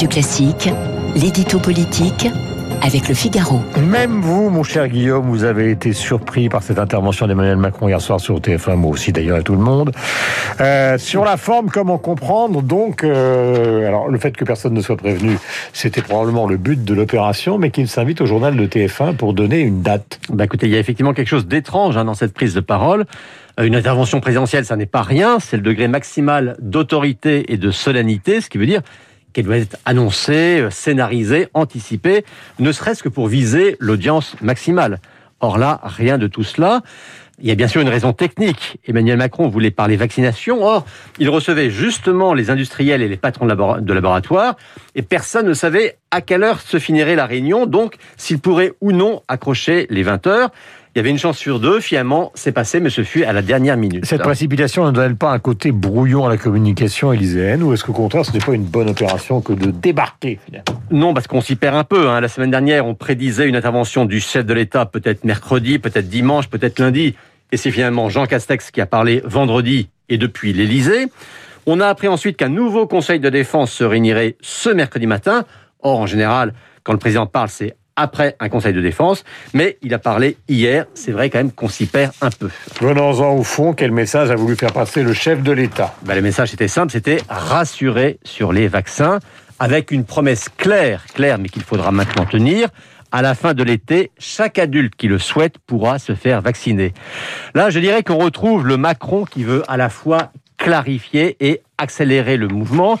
Radio Classique, l'édito politique avec le Figaro. Même vous, mon cher Guillaume, vous avez été surpris par cette intervention d'Emmanuel Macron hier soir sur TF1, moi aussi d'ailleurs et tout le monde. Euh, sur la forme, comment comprendre donc euh, Alors le fait que personne ne soit prévenu, c'était probablement le but de l'opération, mais qu'il s'invite au journal de TF1 pour donner une date. Bah écoutez, il y a effectivement quelque chose d'étrange hein, dans cette prise de parole. Euh, Une intervention présidentielle, ça n'est pas rien, c'est le degré maximal d'autorité et de solennité, ce qui veut dire qu'elle doit être annoncée, scénarisée, anticipée, ne serait-ce que pour viser l'audience maximale. Or là, rien de tout cela. Il y a bien sûr une raison technique. Emmanuel Macron voulait parler vaccination. Or, il recevait justement les industriels et les patrons de, labora- de laboratoires et personne ne savait à quelle heure se finirait la réunion, donc s'il pourrait ou non accrocher les 20 heures. Il y avait une chance sur deux, finalement, c'est passé, mais ce fut à la dernière minute. Cette précipitation ne donne pas un côté brouillon à la communication élyséenne, ou est-ce qu'au contraire, ce n'est pas une bonne opération que de débarquer finalement Non, parce qu'on s'y perd un peu. hein. La semaine dernière, on prédisait une intervention du chef de l'État peut-être mercredi, peut-être dimanche, peut-être lundi. Et c'est finalement Jean Castex qui a parlé vendredi et depuis l'Élysée. On a appris ensuite qu'un nouveau conseil de défense se réunirait ce mercredi matin. Or, en général, quand le président parle, c'est après un conseil de défense. Mais il a parlé hier. C'est vrai quand même qu'on s'y perd un peu. Venons-en au fond, quel message a voulu faire passer le chef de l'État? Bah, le message était simple, c'était rassurer sur les vaccins, avec une promesse claire, claire, mais qu'il faudra maintenant tenir. À la fin de l'été, chaque adulte qui le souhaite pourra se faire vacciner. Là, je dirais qu'on retrouve le Macron qui veut à la fois clarifier et accélérer le mouvement,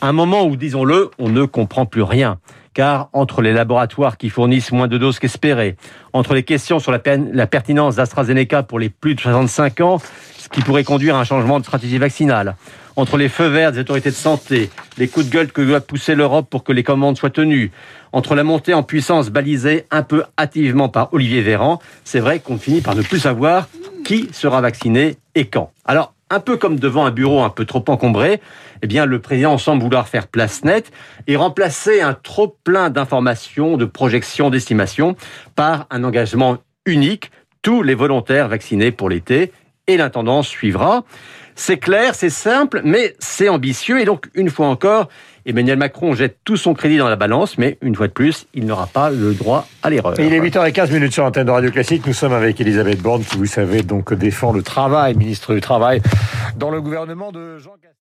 à un moment où, disons-le, on ne comprend plus rien. Car entre les laboratoires qui fournissent moins de doses qu'espéré, entre les questions sur la pertinence d'AstraZeneca pour les plus de 65 ans, ce qui pourrait conduire à un changement de stratégie vaccinale, entre les feux verts des autorités de santé, les coups de gueule que doit pousser l'Europe pour que les commandes soient tenues, entre la montée en puissance balisée un peu hâtivement par Olivier Véran, c'est vrai qu'on finit par ne plus savoir qui sera vacciné et quand. Alors, un peu comme devant un bureau un peu trop encombré, eh bien, le président semble vouloir faire place nette et remplacer un trop plein d'informations, de projections, d'estimations par un engagement unique, tous les volontaires vaccinés pour l'été, et l'intendance suivra. C'est clair, c'est simple, mais c'est ambitieux, et donc, une fois encore, Emmanuel Macron jette tout son crédit dans la balance, mais une fois de plus, il n'aura pas le droit à l'erreur. Il est 8h15 minutes sur l'antenne de Radio Classique. Nous sommes avec Elisabeth Borne, qui, vous savez, défend le travail, ministre du Travail, dans le gouvernement de Jean.